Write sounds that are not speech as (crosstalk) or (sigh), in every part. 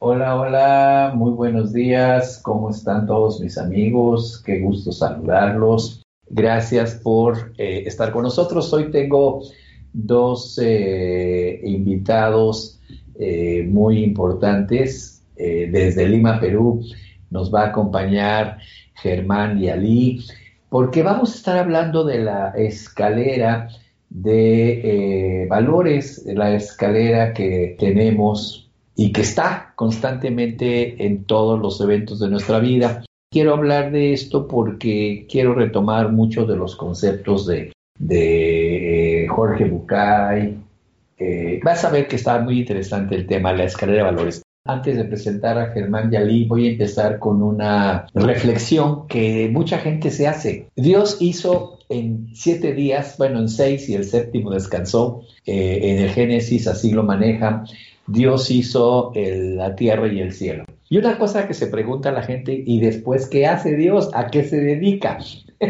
Hola, hola, muy buenos días. ¿Cómo están todos mis amigos? Qué gusto saludarlos. Gracias por eh, estar con nosotros. Hoy tengo dos eh, invitados eh, muy importantes desde Lima, Perú. Nos va a acompañar Germán y Ali, porque vamos a estar hablando de la escalera de valores, la escalera que tenemos y que está constantemente en todos los eventos de nuestra vida. Quiero hablar de esto porque quiero retomar muchos de los conceptos de, de eh, Jorge Bucay. Eh, vas a ver que está muy interesante el tema, la escalera de valores. Antes de presentar a Germán Yalí, voy a empezar con una reflexión que mucha gente se hace. Dios hizo en siete días, bueno, en seis y el séptimo descansó. Eh, en el Génesis así lo maneja. Dios hizo la tierra y el cielo. Y una cosa que se pregunta la gente, ¿y después qué hace Dios? ¿A qué se dedica?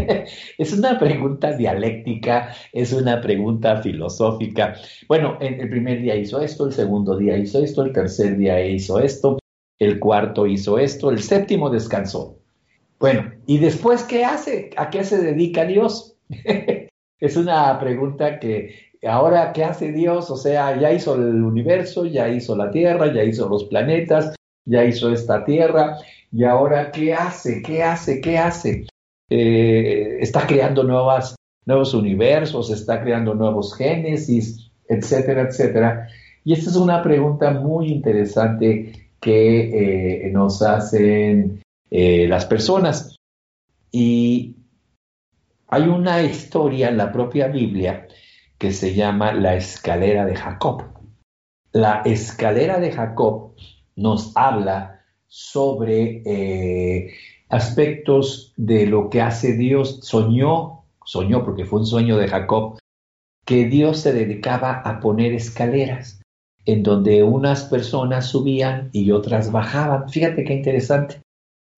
(laughs) es una pregunta dialéctica, es una pregunta filosófica. Bueno, en el primer día hizo esto, el segundo día hizo esto, el tercer día hizo esto, el cuarto hizo esto, el séptimo descansó. Bueno, ¿y después qué hace? ¿A qué se dedica Dios? (laughs) es una pregunta que ahora, ¿qué hace Dios? O sea, ya hizo el universo, ya hizo la Tierra, ya hizo los planetas, ya hizo esta Tierra, y ahora, ¿qué hace? ¿Qué hace? ¿Qué hace? Eh, está creando nuevos universos, está creando nuevos génesis, etcétera, etcétera. Y esta es una pregunta muy interesante que eh, nos hacen eh, las personas. Y hay una historia en la propia Biblia que se llama la escalera de Jacob. La escalera de Jacob nos habla sobre eh, aspectos de lo que hace Dios. Soñó, soñó porque fue un sueño de Jacob, que Dios se dedicaba a poner escaleras en donde unas personas subían y otras bajaban. Fíjate qué interesante.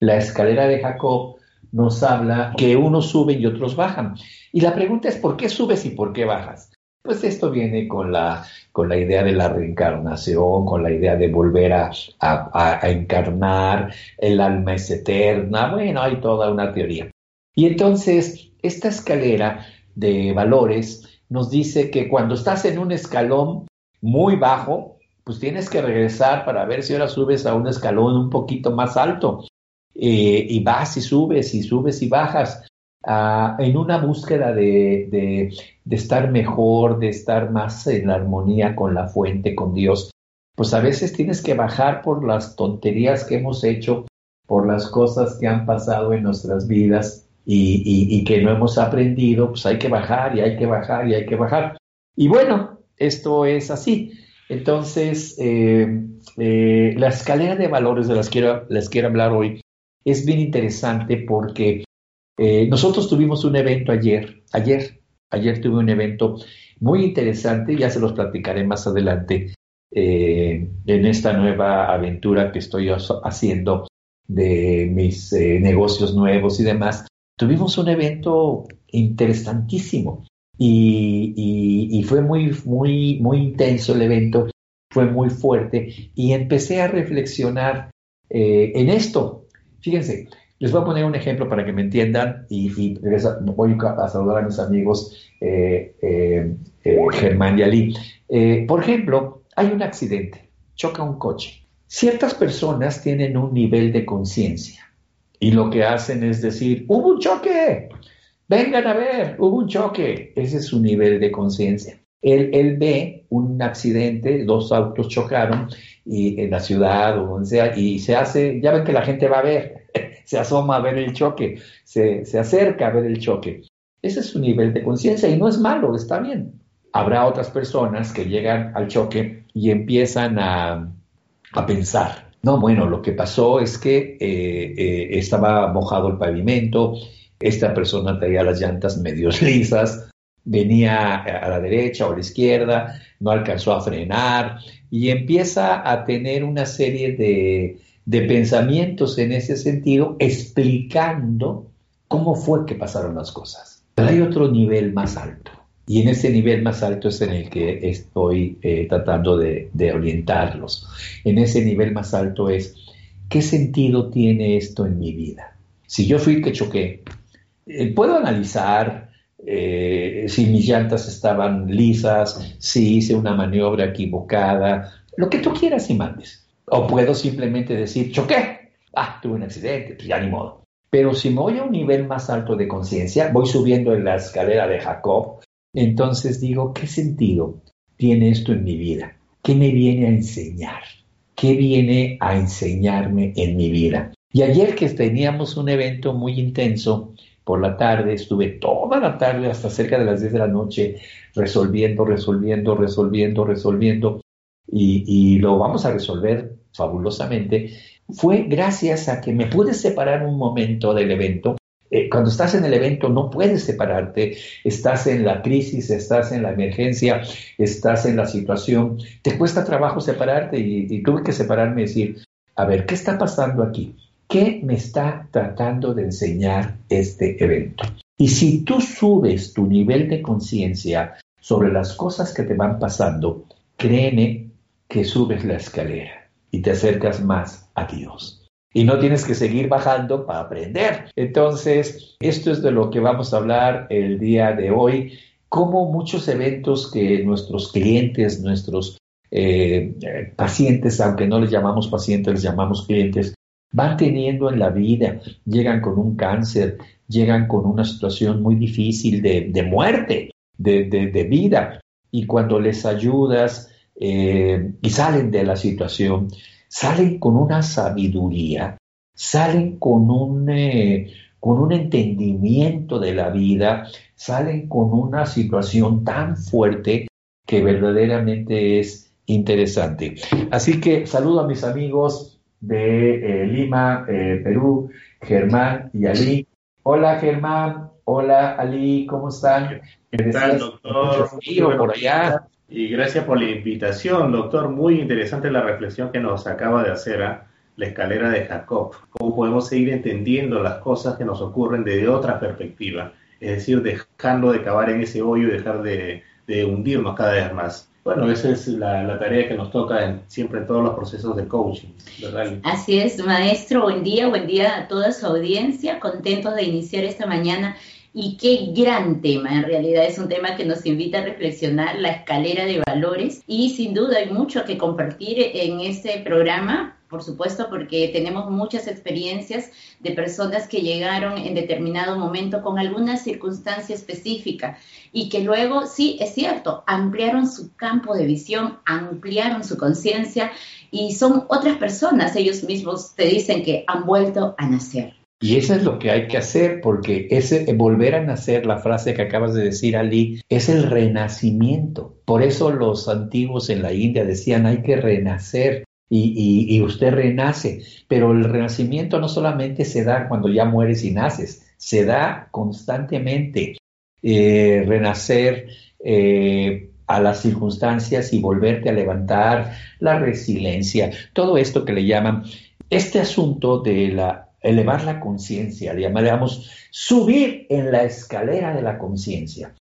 La escalera de Jacob nos habla que unos suben y otros bajan. Y la pregunta es, ¿por qué subes y por qué bajas? Pues esto viene con la, con la idea de la reencarnación, con la idea de volver a, a, encarnar, el alma es eterna, bueno, hay toda una teoría. Y entonces, esta escalera de valores nos dice que cuando estás en un escalón muy bajo, pues tienes que regresar para ver si ahora subes a un escalón un poquito más alto. Eh, y vas y subes y subes y bajas ah, en una búsqueda de, estar mejor, de estar más en armonía con la fuente, con Dios, pues a veces tienes que bajar por las tonterías que hemos hecho, por las cosas que han pasado en nuestras vidas y, que no hemos aprendido, pues hay que bajar y hay que bajar y hay que bajar. Y bueno, esto es así. Entonces, eh, eh, la escalera de valores de las quiero, les quiero hablar hoy es bien interesante porque eh, nosotros tuvimos un evento ayer, ayer, ayer tuve un evento muy interesante, ya se los platicaré más adelante eh, en esta nueva aventura que estoy haciendo de mis eh, negocios nuevos y demás. Tuvimos un evento interesantísimo y, fue muy, muy, muy intenso el evento, fue muy fuerte y empecé a reflexionar en esto, Fíjense, les voy a poner un ejemplo para que me entiendan y, voy a saludar a mis amigos eh, eh, eh, Germán y por ejemplo, hay un accidente, choca un coche. Ciertas personas tienen un nivel de conciencia y lo que hacen es decir, hubo un choque, vengan a ver, hubo un choque. Ese es su nivel de conciencia. Él, ve un accidente, dos autos chocaron y en la ciudad o donde sea, y se hace, ya ven que la gente va a ver, (laughs) se asoma a ver el choque, se, acerca a ver el choque. Ese es su nivel de conciencia y no es malo, está bien. Habrá otras personas que llegan al choque y empiezan a, pensar, no, bueno, lo que pasó es que eh, eh, estaba mojado el pavimento, esta persona traía las llantas medio (laughs) lisas, venía a la derecha o a la izquierda, no alcanzó a frenar y empieza a tener una serie de, pensamientos en ese sentido, explicando cómo fue que pasaron las cosas. Pero hay otro nivel más alto. Y en ese nivel más alto es en el que estoy eh, tratando de, orientarlos. En ese nivel más alto es, ¿qué sentido tiene esto en mi vida? Si yo fui que choqué, eh, puedo analizar eh, si mis llantas estaban lisas, si hice una maniobra equivocada, lo que tú quieras y mandes. O puedo simplemente decir, choqué, ah, tuve un accidente, pues ya ni modo. Pero si me voy a un nivel más alto de conciencia, voy subiendo en la escalera de Jacob, entonces digo, ¿qué sentido tiene esto en mi vida? ¿Qué me viene a enseñar? ¿Qué viene a enseñarme en mi vida? Y ayer que teníamos un evento muy intenso, por la tarde, estuve toda la tarde hasta cerca de las 10 de la noche resolviendo, resolviendo, resolviendo, resolviendo, y, y lo vamos a resolver fabulosamente, fue gracias a que me pude separar un momento del evento. Eh, cuando estás en el evento no puedes separarte, estás en la crisis, estás en la emergencia, estás en la situación, te cuesta trabajo separarte y, tuve que separarme y decir, a ver, ¿qué está pasando aquí? ¿Qué me está tratando de enseñar este evento? Y si tú subes tu nivel de conciencia sobre las cosas que te van pasando, créeme que subes la escalera y te acercas más a Dios y no tienes que seguir bajando para aprender. Entonces, esto es de lo que vamos a hablar el día de hoy, como muchos eventos que nuestros clientes, nuestros eh, pacientes, aunque no les llamamos pacientes, les llamamos clientes, van teniendo en la vida, llegan con un cáncer, llegan con una situación muy difícil de, muerte, de, vida, y cuando les ayudas eh, y salen de la situación, salen con una sabiduría, salen con un, eh, con un entendimiento de la vida, salen con una situación tan fuerte que verdaderamente es interesante. Así que saludo a mis amigos de eh, Lima, eh, Perú, Germán y Ali. Hola Germán, hola Ali, ¿cómo están? ¿Qué tal, doctor? por allá. Y gracias por la invitación, doctor. Muy interesante la reflexión que nos acaba de hacer ¿ah? la escalera de Jacob. Cómo podemos seguir entendiendo las cosas que nos ocurren desde otra perspectiva. Es decir, dejando de cavar en ese hoyo y dejar de, hundirnos cada vez más. Bueno, esa es la, tarea que nos toca siempre en todos los procesos de coaching, ¿verdad? Así es, maestro. Buen día, buen día a toda su audiencia. Contentos de iniciar esta mañana y qué gran tema, en realidad es un tema que nos invita a reflexionar la escalera de valores y sin duda hay mucho que compartir en este programa, por supuesto, porque tenemos muchas experiencias de personas que llegaron en determinado momento con alguna circunstancia específica y que luego, sí, es cierto, ampliaron su campo de visión, ampliaron su conciencia y son otras personas, ellos mismos te dicen que han vuelto a nacer. Y eso es lo que hay que hacer, porque ese volver a nacer, la frase que acabas de decir, Ali, es el renacimiento. Por eso los antiguos en la India decían hay que renacer. Y, usted renace, pero el renacimiento no solamente se da cuando ya mueres y naces, se da constantemente. Eh, renacer eh, a las circunstancias y volverte a levantar, la resiliencia, todo esto que le llaman este asunto de la elevar la conciencia, llamaríamos subir en la escalera de la conciencia.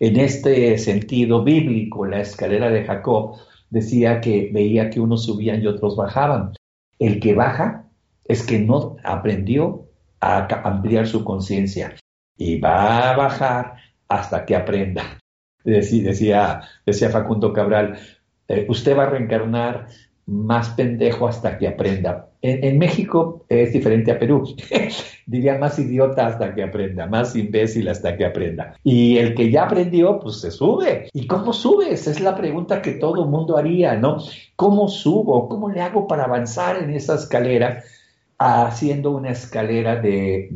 En este sentido bíblico, la escalera de Jacob decía que veía que unos subían y otros bajaban. El que baja es que no aprendió a ampliar su conciencia y va a bajar hasta que aprenda. Decía, decía, Facundo Cabral, eh, usted va a reencarnar más pendejo hasta que aprenda. En, México es diferente a Perú. (laughs) Diría más idiota hasta que aprenda, más imbécil hasta que aprenda. Y el que ya aprendió, pues se sube. ¿Y cómo subes? Es la pregunta que todo mundo haría, ¿no? ¿Cómo subo? ¿Cómo le hago para avanzar en esa escalera? Haciendo una escalera de,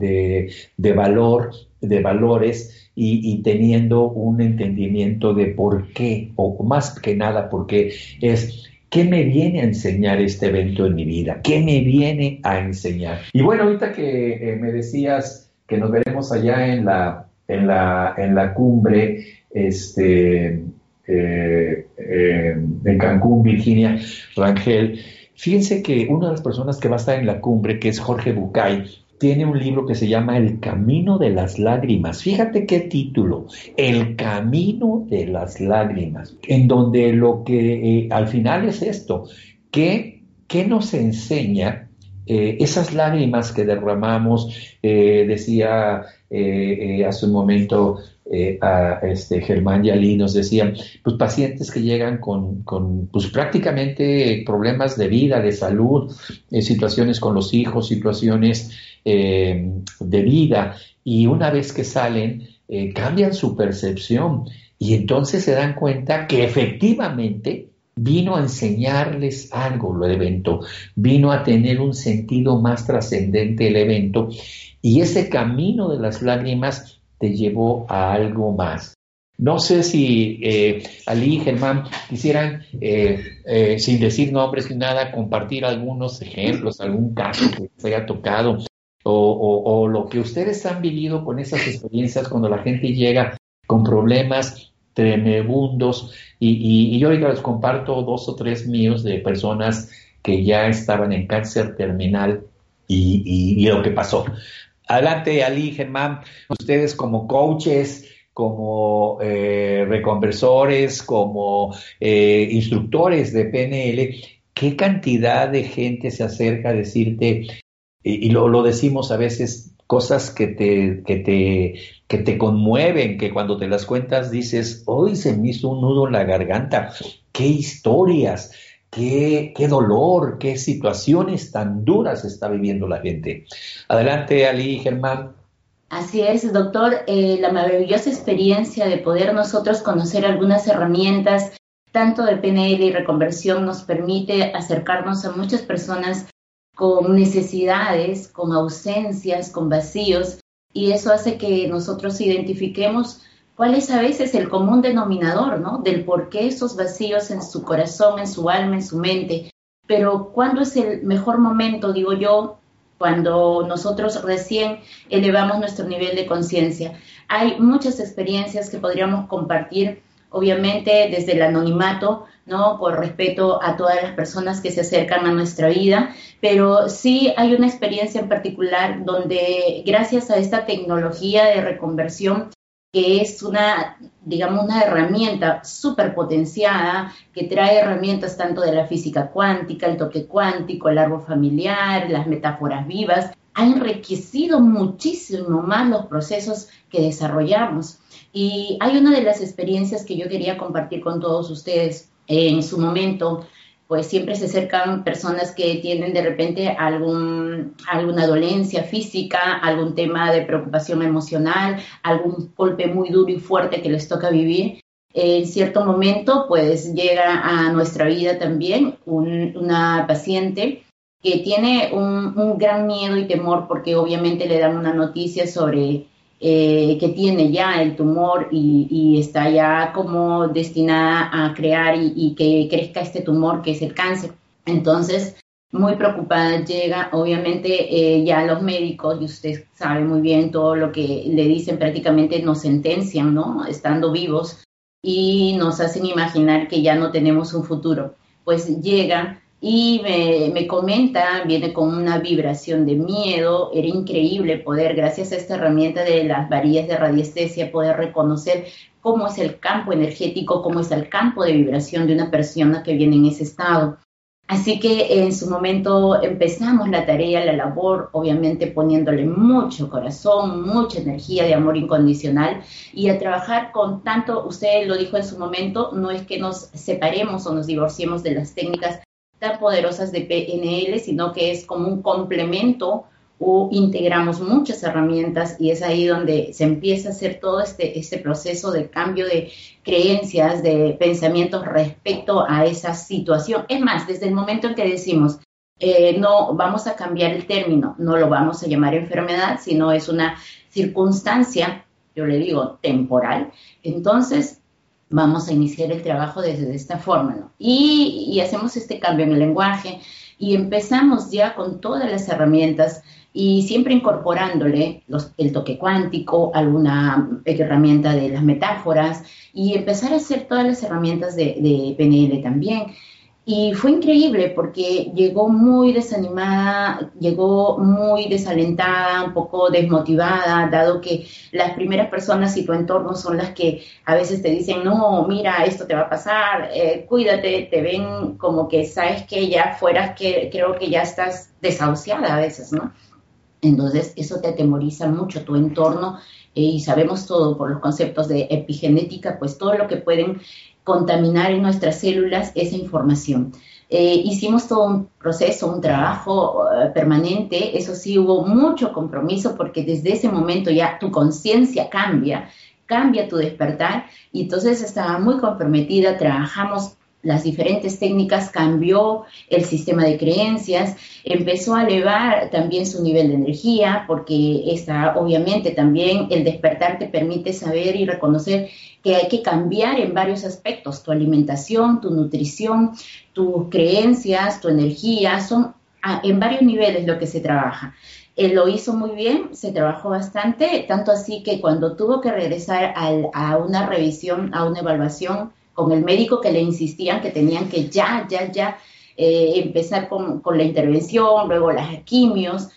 de, valor, de valores y, teniendo un entendimiento de por qué, o más que nada, porque es ¿Qué me viene a enseñar este evento en mi vida? ¿Qué me viene a enseñar? Y bueno, ahorita que eh, me decías que nos veremos allá en la, en la, en la cumbre este, eh, eh, en Cancún, Virginia, Rangel, fíjense que una de las personas que va a estar en la cumbre, que es Jorge Bucay, tiene un libro que se llama El Camino de las Lágrimas. Fíjate qué título, El Camino de las Lágrimas, en donde lo que eh, al final es esto, que, que nos enseña eh, esas lágrimas que derramamos, eh, decía hace un momento a este Germán Yalí, nos decían, pues pacientes que llegan con, con pues prácticamente problemas de vida, de salud, situaciones con los hijos, situaciones eh, de vida. Y una vez que salen eh, cambian su percepción. Y entonces se dan cuenta que efectivamente vino a enseñarles algo el evento, vino a tener un sentido más trascendente el evento. Y ese camino de las lágrimas te llevó a algo más. No sé si eh, Ali y Germán quisieran, sin decir nombres ni nada, compartir algunos ejemplos, algún caso que les haya tocado o, lo que ustedes han vivido con esas experiencias cuando la gente llega con problemas tremebundos y, yo ahorita les comparto dos o tres míos de personas que ya estaban en cáncer terminal y, lo que pasó. Adelante, Ali, Germán, ustedes como coaches, como eh, reconversores, como eh, instructores de PNL, ¿qué cantidad de gente se acerca a decirte, y, lo, decimos a veces, cosas que te, que, te, que te conmueven, que cuando te las cuentas dices, hoy se me hizo un nudo en la garganta, qué historias, qué, qué dolor, qué situaciones tan duras está viviendo la gente. Adelante, Ali, Germán. Así es, doctor, eh, la maravillosa experiencia de poder nosotros conocer algunas herramientas, tanto de PNL y reconversión, nos permite acercarnos a muchas personas con necesidades, con ausencias, con vacíos, y eso hace que nosotros identifiquemos cuál es a veces el común denominador, ¿no? Del por qué esos vacíos en su corazón, en su alma, en su mente. Pero ¿cuándo es el mejor momento, digo yo, cuando nosotros recién elevamos nuestro nivel de conciencia? Hay muchas experiencias que podríamos compartir, obviamente desde el anonimato, ¿no? Por respeto a todas las personas que se acercan a nuestra vida, pero sí hay una experiencia en particular donde gracias a esta tecnología de reconversión que es una, digamos, una herramienta súper potenciada, que trae herramientas tanto de la física cuántica, el toque cuántico, el árbol familiar, las metáforas vivas, ha enriquecido muchísimo más los procesos que desarrollamos. Y hay una de las experiencias que yo quería compartir con todos ustedes en su momento, pues siempre se acercan personas que tienen de repente algún, alguna dolencia física, algún tema de preocupación emocional, algún golpe muy duro y fuerte que les toca vivir. En cierto momento, pues llega a nuestra vida también una paciente que tiene un, gran miedo y temor porque obviamente le dan una noticia sobre eh, que tiene ya el tumor y, está ya como destinada a crear y, que crezca este tumor que es el cáncer. Entonces, muy preocupada llega, obviamente eh, ya los médicos, y usted sabe muy bien todo lo que le dicen, prácticamente nos sentencian, ¿no? Estando vivos y nos hacen imaginar que ya no tenemos un futuro. Pues llega y me, comenta, viene con una vibración de miedo, era increíble poder, gracias a esta herramienta de las varillas de radiestesia, poder reconocer cómo es el campo energético, cómo es el campo de vibración de una persona que viene en ese estado. Así que en su momento empezamos la tarea, la labor, obviamente poniéndole mucho corazón, mucha energía de amor incondicional y a trabajar con tanto, usted lo dijo en su momento, no es que nos separemos o nos divorciemos de las técnicas poderosas de PNL, sino que es como un complemento o integramos muchas herramientas y es ahí donde se empieza a hacer todo este, este proceso de cambio de creencias, de pensamientos respecto a esa situación. Es más, desde el momento en que decimos, eh, no vamos a cambiar el término, no lo vamos a llamar enfermedad, sino es una circunstancia, yo le digo, temporal, entonces vamos a iniciar el trabajo desde esta forma. Y, hacemos este cambio en el lenguaje y empezamos ya con todas las herramientas y siempre incorporándole el toque cuántico, alguna herramienta de las metáforas y empezar a hacer todas las herramientas de, de PNL también. Y fue increíble porque llegó muy desanimada, llegó muy desalentada, un poco desmotivada, dado que las primeras personas y tu entorno son las que a veces te dicen, no, mira, esto te va a pasar, eh, cuídate, te ven como que sabes que ya fueras, que creo que ya estás desahuciada a veces, ¿no? Entonces, eso te atemoriza mucho tu entorno eh, y sabemos todo por los conceptos de epigenética, pues todo lo que pueden contaminar en nuestras células esa información. Eh, hicimos todo un proceso, un trabajo eh, permanente, eso sí hubo mucho compromiso porque desde ese momento ya tu conciencia cambia, cambia tu despertar y entonces estaba muy comprometida, trabajamos las diferentes técnicas, cambió el sistema de creencias, empezó a elevar también su nivel de energía, porque está obviamente también el despertar te permite saber y reconocer que hay que cambiar en varios aspectos, tu alimentación, tu nutrición, tus creencias, tu energía, son en varios niveles lo que se trabaja. Él lo hizo muy bien, se trabajó bastante, tanto así que cuando tuvo que regresar a una revisión, a una evaluación con el médico que le insistían que tenían que ya, ya, ya eh, empezar con, con, la intervención, luego las quimios,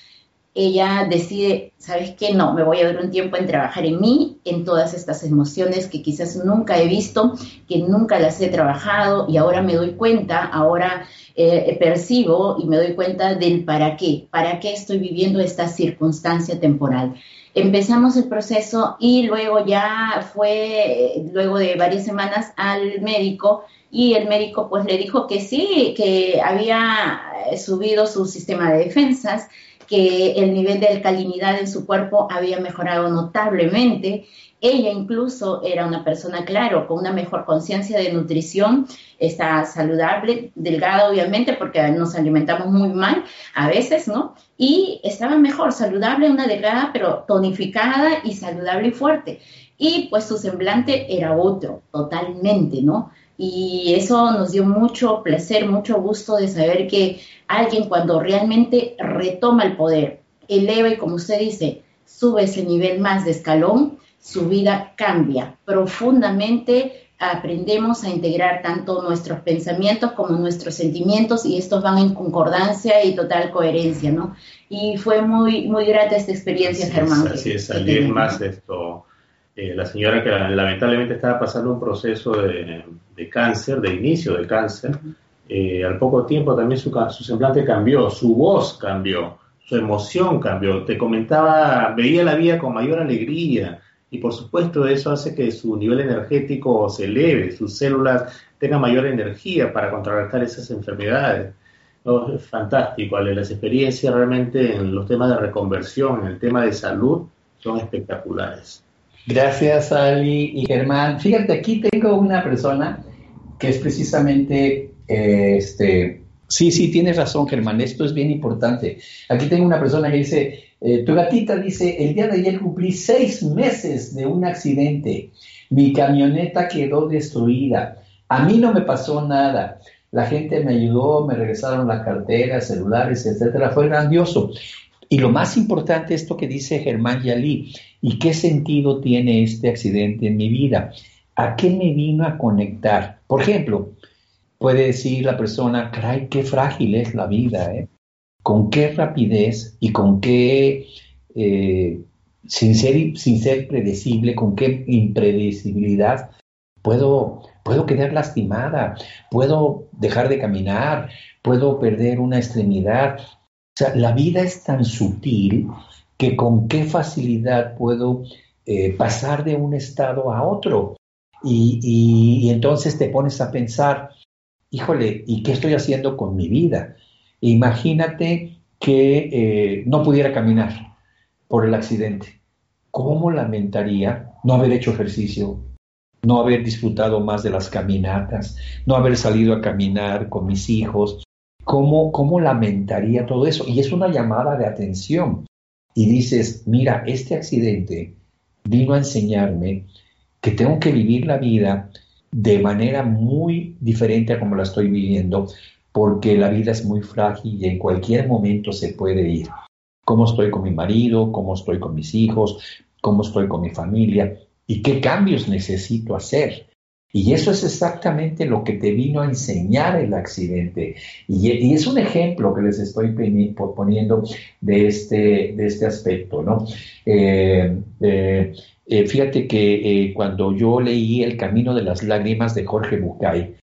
ella decide, ¿sabes qué? No, me voy a dar un tiempo en trabajar en mí, en todas estas emociones que quizás nunca he visto, que nunca las he trabajado y ahora me doy cuenta, ahora eh, percibo y me doy cuenta del para qué, para qué estoy viviendo esta circunstancia temporal. Empezamos el proceso y luego ya fue, luego de varias semanas, al médico y el médico pues le dijo que sí, que había subido su sistema de defensas, que el nivel de alcalinidad en su cuerpo había mejorado notablemente. Ella incluso era una persona, claro, con una mejor conciencia de nutrición, está saludable, delgada obviamente, porque nos alimentamos muy mal a veces, ¿no? Y estaba mejor, saludable, una delgada, pero tonificada y saludable y fuerte. Y pues su semblante era otro, totalmente, ¿no? Y eso nos dio mucho placer, mucho gusto de saber que alguien cuando realmente retoma el poder, eleva y como usted dice, sube ese nivel más de escalón, su vida cambia profundamente. Aprendemos a integrar tanto nuestros pensamientos como nuestros sentimientos y estos van en concordancia y total coherencia, ¿no? Y fue muy, muy grata esta experiencia, Germán. así es, salir más esto. Eh, la señora que lamentablemente estaba pasando un proceso de, de cáncer, de inicio de cáncer, eh, al poco tiempo también su, su, semblante cambió, su voz cambió, su emoción cambió. Te comentaba, veía la vida con mayor alegría y por supuesto eso hace que su nivel energético se eleve, sus células tengan mayor energía para contrarrestar esas enfermedades. es fantástico, Las experiencias realmente en los temas de reconversión, en el tema de salud, son espectaculares. Gracias, Ali y Germán. Fíjate, aquí tengo una persona que es precisamente este, sí, sí, tienes razón, Germán, esto es bien importante. Aquí tengo una persona que dice, eh, tu gatita dice, el día de ayer cumplí seis meses de un accidente, mi camioneta quedó destruida, a mí no me pasó nada, la gente me ayudó, me regresaron la cartera, celulares, etcétera, fue grandioso. Y lo más importante, esto que dice Germán Yalí, ¿y qué sentido tiene este accidente en mi vida? ¿A qué me vino a conectar? Por ejemplo, puede decir la persona, caray, qué frágil es la vida, ¿eh? con qué rapidez y con qué, eh, sin, ser, predecible, con qué impredecibilidad puedo, puedo quedar lastimada, puedo dejar de caminar, puedo perder una extremidad. O sea, la vida es tan sutil que con qué facilidad puedo eh, pasar de un estado a otro. y, entonces te pones a pensar, híjole, ¿y qué estoy haciendo con mi vida? Imagínate que eh, no pudiera caminar por el accidente. ¿Cómo lamentaría no haber hecho ejercicio, no haber disfrutado más de las caminatas, no haber salido a caminar con mis hijos? ¿Cómo, cómo lamentaría todo eso? Y es una llamada de atención. Y dices, mira, este accidente vino a enseñarme que tengo que vivir la vida de manera muy diferente a como la estoy viviendo, porque la vida es muy frágil y en cualquier momento se puede ir. ¿Cómo estoy con mi marido? ¿Cómo estoy con mis hijos? ¿Cómo estoy con mi familia? ¿Y qué cambios necesito hacer? Y eso es exactamente lo que te vino a enseñar el accidente. Y, es un ejemplo que les estoy poniendo de este, de este aspecto, ¿no? Eh, eh, eh, fíjate que cuando yo leí El Camino de las Lágrimas de Jorge Bucay,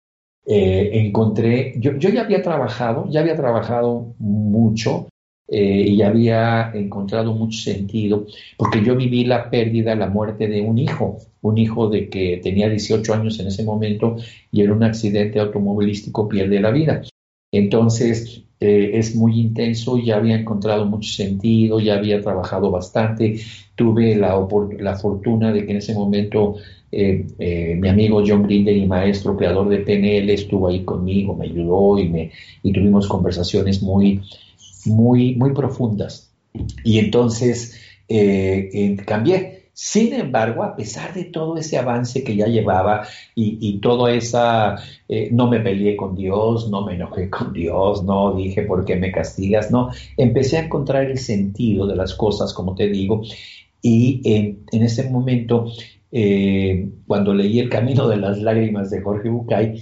encontré, yo, yo, ya había trabajado, ya había trabajado mucho eh, y había encontrado mucho sentido, porque yo viví la pérdida, la muerte de un hijo, un hijo de que tenía 18 años en ese momento y en un accidente automovilístico pierde la vida. Entonces, eh, es muy intenso, ya había encontrado mucho sentido, ya había trabajado bastante, tuve la, la fortuna de que en ese momento eh, mi amigo John Grinder y maestro, creador de PNL, estuvo ahí conmigo, me ayudó y, me, y tuvimos conversaciones muy, muy, muy profundas. Y entonces eh, cambié. Sin embargo, a pesar de todo ese avance que ya llevaba y, todo esa, eh, no me peleé con Dios, no me enojé con Dios, no dije por qué me castigas, no, empecé a encontrar el sentido de las cosas, como te digo, y en ese momento, eh, cuando leí El Camino de las Lágrimas de Jorge Bucay,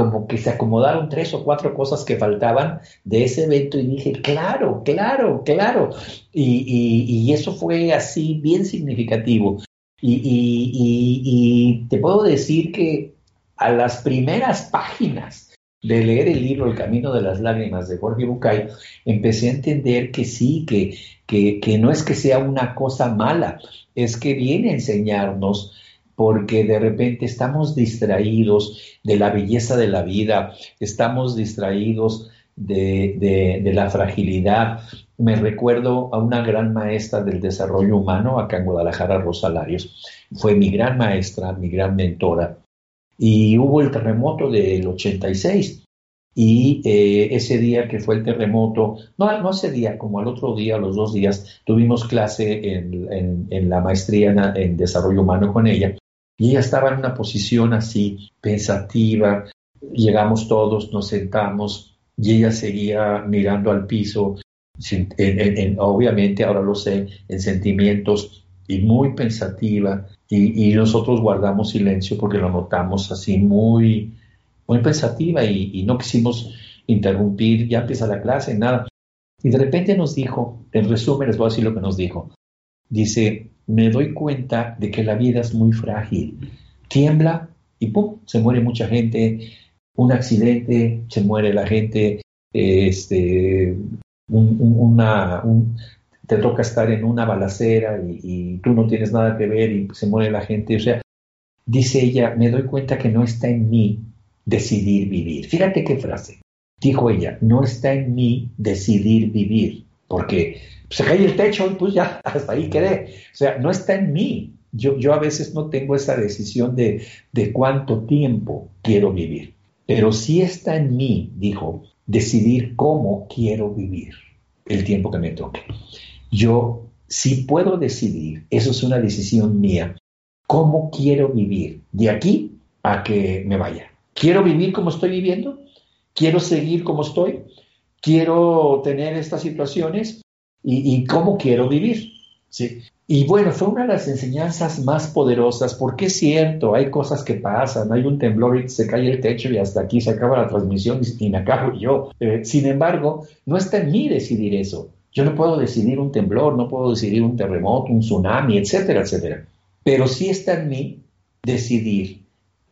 como que se acomodaron tres o cuatro cosas que faltaban de ese evento y dije, claro, claro, claro. Y, eso fue así bien significativo. Y, te puedo decir que a las primeras páginas de leer el libro El Camino de las Lágrimas de Jorge Bucay, empecé a entender que sí, que, que no es que sea una cosa mala, es que viene a enseñarnos porque de repente estamos distraídos de la belleza de la vida, estamos distraídos de, la fragilidad. Me recuerdo a una gran maestra del desarrollo humano acá en Guadalajara, Rosalarios. Fue mi gran maestra, mi gran mentora. Y hubo el terremoto del 86. Y eh, ese día que fue el terremoto, no, no ese día, como al otro día, los dos días, tuvimos clase en, en la maestría en desarrollo humano con ella. Y ella estaba en una posición así, pensativa. Llegamos todos, nos sentamos y ella seguía mirando al piso, obviamente ahora lo sé, en sentimientos y muy pensativa. Y, nosotros guardamos silencio porque lo notamos así muy, muy pensativa y, no quisimos interrumpir, ya empieza la clase, nada. Y de repente nos dijo, en resumen les voy a decir lo que nos dijo. Dice, me doy cuenta de que la vida es muy frágil. Tiembla y ¡pum! se muere mucha gente, un accidente, se muere la gente, este, una, te toca estar en una balacera y, y, tú no tienes nada que ver y se muere la gente. O sea, dice ella, me doy cuenta que no está en mí decidir vivir. Fíjate qué frase. Dijo ella, no está en mí decidir vivir, porque se cae el techo y pues ya, (laughs) hasta ahí quedé. O sea, no está en mí. Yo, yo a veces no tengo esa decisión de, de cuánto tiempo quiero vivir, pero sí está en mí, dijo, decidir cómo quiero vivir el tiempo que me toque. Yo sí puedo decidir, eso es una decisión mía, cómo quiero vivir de aquí a que me vaya. ¿Quiero vivir como estoy viviendo? ¿Quiero seguir como estoy? ¿Quiero tener estas situaciones? Y, cómo quiero vivir. ¿sí? Y bueno, fue una de las enseñanzas más poderosas, porque es cierto, hay cosas que pasan, hay un temblor y se cae el techo y hasta aquí se acaba la transmisión y, me acabo yo. Eh, sin embargo, no está en mí decidir eso. Yo no puedo decidir un temblor, no puedo decidir un terremoto, un tsunami, etcétera, etcétera. Pero sí está en mí decidir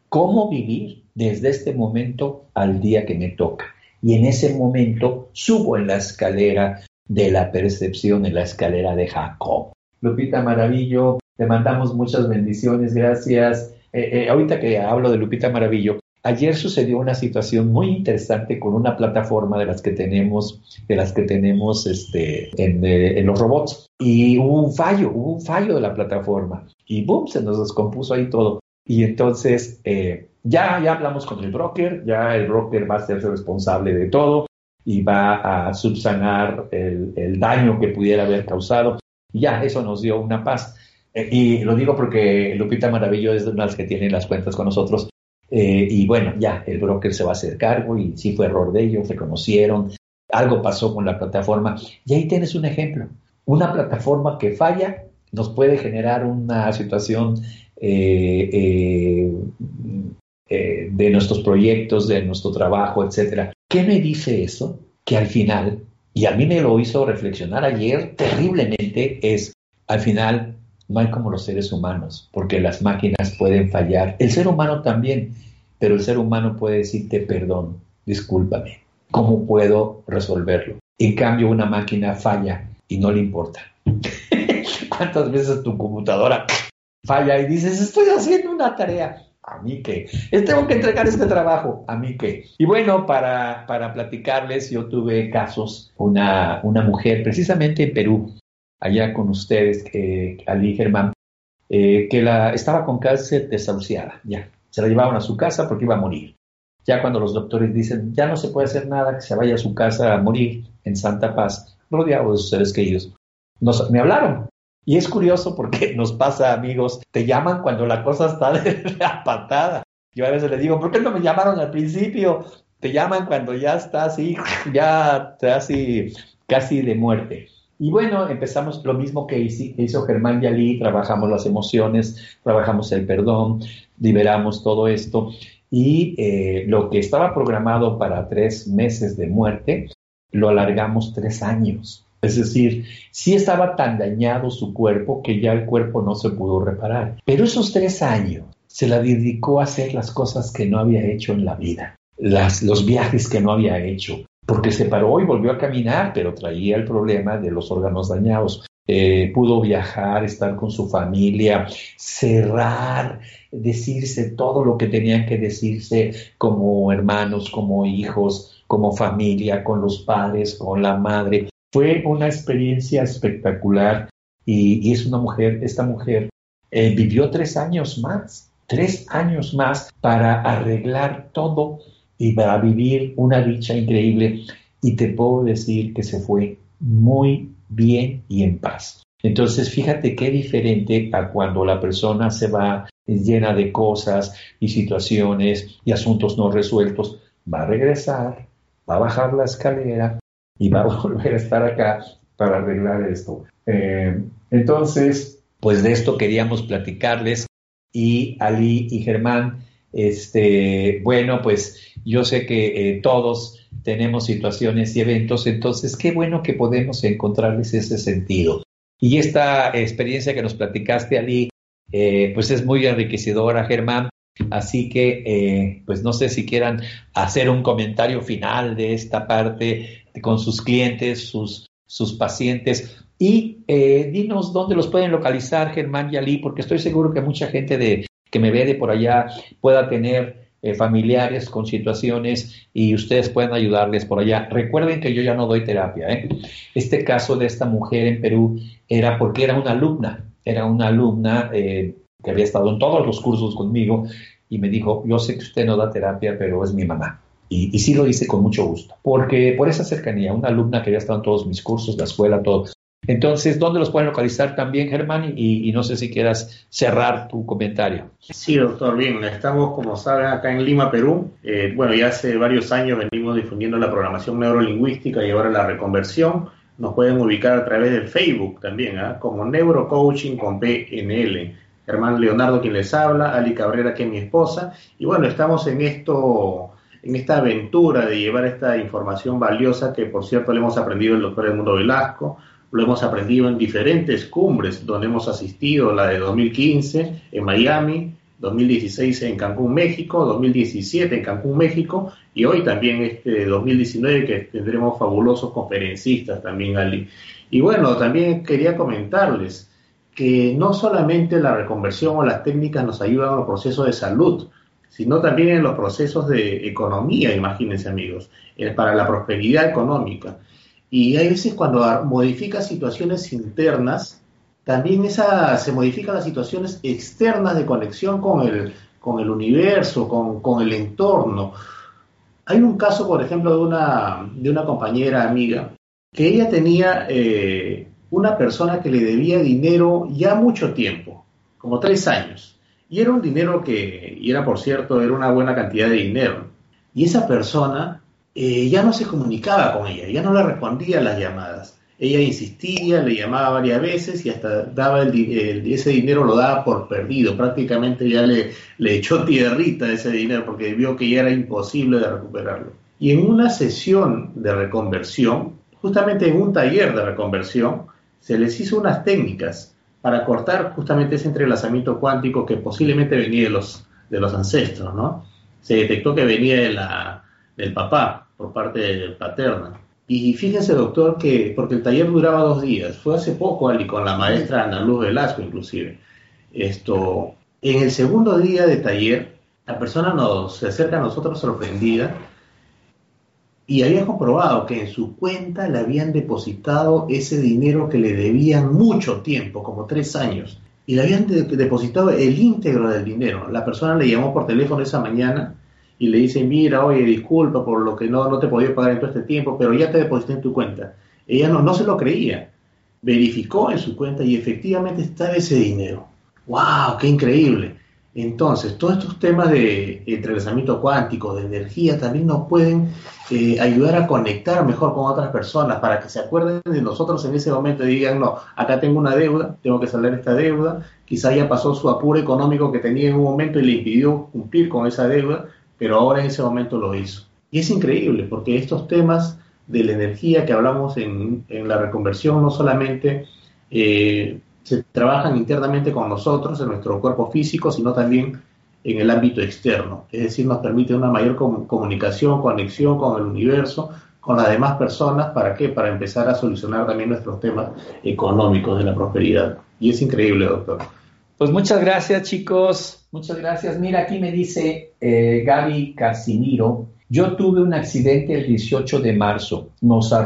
cómo vivir desde este momento al día que me toca. Y en ese momento subo en la escalera de la percepción en la escalera de Jacob. Lupita Maravillo, te mandamos muchas bendiciones, gracias. Eh, eh, ahorita que hablo de Lupita Maravillo, ayer sucedió una situación muy interesante con una plataforma de las que tenemos, de las que tenemos este, en, eh, los robots. Y hubo un fallo, hubo un fallo de la plataforma. Y boom, se nos descompuso ahí todo. Y entonces ya, ya hablamos con el broker, ya el broker va a ser responsable de todo y va a subsanar el, daño que pudiera haber causado. ya, eso nos dio una paz. Eh, y lo digo porque Lupita Maravillo es de las que tiene las cuentas con nosotros. Eh, y bueno, ya, el broker se va a hacer cargo y sí fue error de ellos, reconocieron, algo pasó con la plataforma. Y ahí tienes un ejemplo. Una plataforma que falla nos puede generar una situación eh, eh, de nuestros proyectos, de nuestro trabajo, etcétera. ¿Qué me dice eso? Que al final, y a mí me lo hizo reflexionar ayer terriblemente, es al final no hay como los seres humanos, porque las máquinas pueden fallar, el ser humano también, pero el ser humano puede decirte perdón, discúlpame, ¿cómo puedo resolverlo? En cambio, una máquina falla y no le importa. (laughs) ¿Cuántas veces tu computadora falla y dices, estoy haciendo una tarea? A mí qué, tengo que entregar este trabajo, a mí qué. Y bueno, para, para platicarles, yo tuve casos, una, una mujer precisamente en Perú, allá con ustedes, eh, Ali Germán, eh, que la, estaba con cáncer desahuciada, ya, se la llevaban a su casa porque iba a morir. Ya cuando los doctores dicen, ya no se puede hacer nada, que se vaya a su casa a morir en Santa Paz, rodeado de sus seres queridos, nos, me hablaron y es curioso porque (laughs) nos pasa, amigos, te llaman cuando la cosa está (laughs) de la patada. Yo a veces les digo, ¿por qué no me llamaron al principio? Te llaman cuando ya está así, (laughs) ya casi, casi de muerte. Y bueno, empezamos lo mismo que hizo Germán Yalí, trabajamos las emociones, trabajamos el perdón, liberamos todo esto. Y eh, lo que estaba programado para tres meses de muerte, lo alargamos tres años. Es decir, sí estaba tan dañado su cuerpo que ya el cuerpo no se pudo reparar. Pero esos tres años se la dedicó a hacer las cosas que no había hecho en la vida, los viajes que no había hecho, porque se paró y volvió a caminar, pero traía el problema de los órganos dañados. Eh, pudo viajar, estar con su familia, cerrar, decirse todo lo que tenían que decirse como hermanos, como hijos, como familia, con los padres, con la madre. Fue una experiencia espectacular y, es una mujer, esta mujer eh, vivió tres años más, tres años más para arreglar todo y para vivir una dicha increíble. Y te puedo decir que se fue muy bien y en paz. Entonces, fíjate qué diferente a cuando la persona se va llena de cosas y situaciones y asuntos no resueltos, va a regresar, va a bajar la escalera, y va a volver a estar acá para arreglar esto. Eh, entonces, pues de esto queríamos platicarles y Ali y Germán, este, bueno, pues yo sé que eh, todos tenemos situaciones y eventos, entonces qué bueno que podemos encontrarles ese sentido. Y esta experiencia que nos platicaste, Ali, eh, pues es muy enriquecedora, Germán. Así que, pues no sé si quieran hacer un comentario final de esta parte con sus clientes, sus, sus pacientes. Y eh, dinos dónde los pueden localizar, Germán y porque estoy seguro que mucha gente de, que me ve de por allá pueda tener eh, familiares con situaciones y ustedes pueden ayudarles por allá. Recuerden que yo ya no doy terapia. ¿eh? Este caso de esta mujer en Perú era porque era una alumna, era una alumna que había estado en todos los cursos conmigo y me dijo, yo sé que usted no da terapia, pero es mi mamá. Y, sí lo hice con mucho gusto, porque por esa cercanía, una alumna que había estado en todos mis cursos, la escuela, todo. Entonces, ¿dónde los pueden localizar también, Germán? Y, no sé si quieras cerrar tu comentario. Sí, doctor, bien, estamos, como saben, acá en Lima, Perú. Eh, bueno, ya hace varios años venimos difundiendo la programación neurolingüística y ahora la reconversión. Nos pueden ubicar a través de Facebook también, ¿ah? como Neurocoaching con PNL. Germán Leonardo quien les habla, Ali Cabrera que es mi esposa. Y bueno, estamos en esto en esta aventura de llevar esta información valiosa que por cierto le hemos aprendido el doctor Edmundo Velasco, lo hemos aprendido en diferentes cumbres donde hemos asistido, la de 2015 en Miami, 2016 en Cancún, México, 2017 en Cancún, México y hoy también este 2019 que tendremos fabulosos conferencistas también allí. Y bueno, también quería comentarles que no solamente la reconversión o las técnicas nos ayudan a los procesos de salud, sino también en los procesos de economía, imagínense amigos, eh, para la prosperidad económica. Y hay veces cuando modifica situaciones internas, también esa, se modifican las situaciones externas de conexión con el, con el universo, con, el entorno. Hay un caso, por ejemplo, de una, de una compañera amiga, que ella tenía eh, una persona que le debía dinero ya mucho tiempo, como tres años. Y era un dinero que, y era por cierto, era una buena cantidad de dinero. Y esa persona eh, ya no se comunicaba con ella, ya no le respondía las llamadas. ella insistía, le llamaba varias veces y hasta daba el, ese dinero lo daba por perdido. Prácticamente ya le, le echó tierrita ese dinero porque vio que ya era imposible de recuperarlo. Y en una sesión de reconversión, justamente en un taller de reconversión, se les hizo unas técnicas para cortar justamente ese entrelazamiento cuántico que posiblemente venía de los, de los ancestros, ¿no? Se detectó que venía de la, del papá, por parte paterna. Y fíjense, doctor, que porque el taller duraba dos días, fue hace poco, Ali, con la maestra Ana Luz Velasco, inclusive. Esto, en el segundo día de taller, la persona nos se acerca a nosotros sorprendida y había comprobado que en su cuenta le habían depositado ese dinero que le debían mucho tiempo, como tres años, y le habían depositado el íntegro del dinero. La persona le llamó por teléfono esa mañana y le dice, mira, oye, disculpa por lo que no, no te podía pagar en todo este tiempo, pero ya te deposité en tu cuenta. Ella no, no se lo creía. Verificó en su cuenta y efectivamente estaba ese dinero. ¡Wow! ¡Qué increíble! Entonces, todos estos temas de entrelazamiento cuántico, de energía, también nos pueden eh, ayudar a conectar mejor con otras personas para que se acuerden de nosotros en ese momento y digan, no, acá tengo una deuda, tengo que salir esta deuda, quizá ya pasó su apuro económico que tenía en un momento y le impidió cumplir con esa deuda, pero ahora en ese momento lo hizo. Y es increíble porque estos temas de la energía que hablamos en, la reconversión no solamente eh, se trabajan internamente con nosotros, en nuestro cuerpo físico, sino también en el ámbito externo. Es decir, nos permite una mayor comunicación, conexión con el universo, con las demás personas, ¿para qué? Para empezar a solucionar también nuestros temas económicos de la prosperidad. Y es increíble, doctor. Pues muchas gracias, chicos. Muchas gracias. Mira, aquí me dice eh, Gaby Casimiro. Yo tuve un accidente el 18 de marzo. Nos, eh,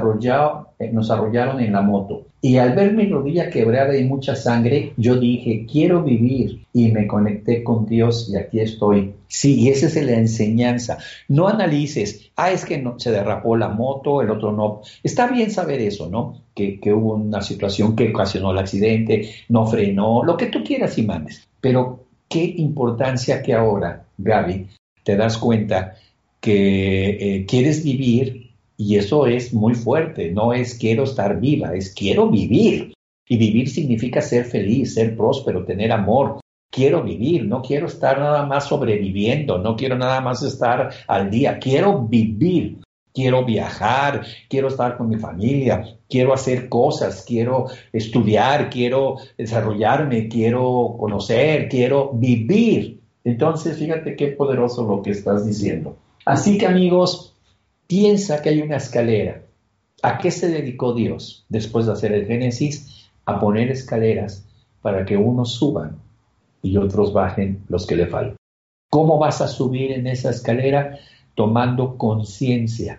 nos arrollaron en la moto. Y al ver mi rodilla quebrada y mucha sangre, yo dije, quiero vivir. Y me conecté con Dios y aquí estoy. Sí, y esa es la enseñanza. No analices, ah, es que se derrapó la moto, el otro no. Está bien saber eso, ¿no? Que, que hubo una situación que ocasionó el accidente, no frenó, lo que tú quieras y mandes. Pero qué importancia que ahora, Gaby, te das cuenta que eh, quieres vivir y eso es muy fuerte, no es quiero estar viva, es quiero vivir. Y vivir significa ser feliz, ser próspero, tener amor. Quiero vivir, no quiero estar nada más sobreviviendo, no quiero nada más estar al día, quiero vivir. Quiero viajar, quiero estar con mi familia, quiero hacer cosas, quiero estudiar, quiero desarrollarme, quiero conocer, quiero vivir. Entonces, fíjate qué poderoso lo que estás diciendo. Así que amigos, piensa que hay una escalera. ¿A qué se dedicó Dios después de hacer el Génesis? A poner escaleras para que unos suban y otros bajen los que le faltan. ¿Cómo vas a subir en esa escalera? Tomando conciencia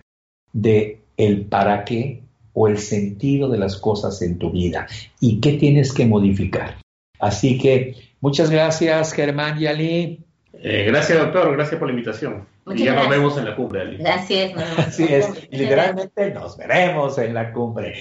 de el para qué o el sentido de las cosas en tu vida y qué tienes que modificar. Así que muchas gracias, Germán y Ali. Eh, gracias, doctor. Gracias por la invitación. y ya nos vemos en la cumbre, Ali. Gracias. Así es. literalmente nos veremos en la cumbre.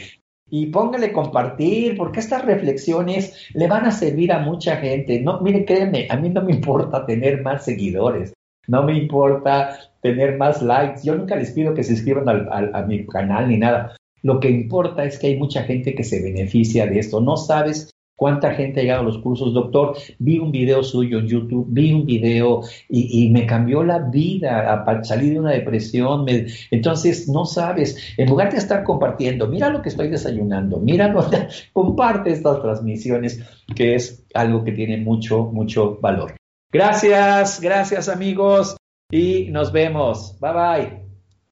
Y póngale compartir, porque estas reflexiones le van a servir a mucha gente. No, mire, créeme, a mí no me importa tener más seguidores. No me importa tener más likes. Yo nunca les pido que se inscriban a mi canal ni nada. Lo que importa es que hay mucha gente que se beneficia de esto. No sabes ¿Cuánta gente ha llegado a los cursos? Doctor, vi un video suyo en YouTube, vi un video y, me cambió la vida, a, salir de una depresión. entonces, no sabes, en lugar de estar compartiendo, mira lo que estoy desayunando, mira (laughs) comparte estas transmisiones, que es algo que tiene mucho, mucho valor. Gracias, gracias amigos y nos vemos. Bye bye.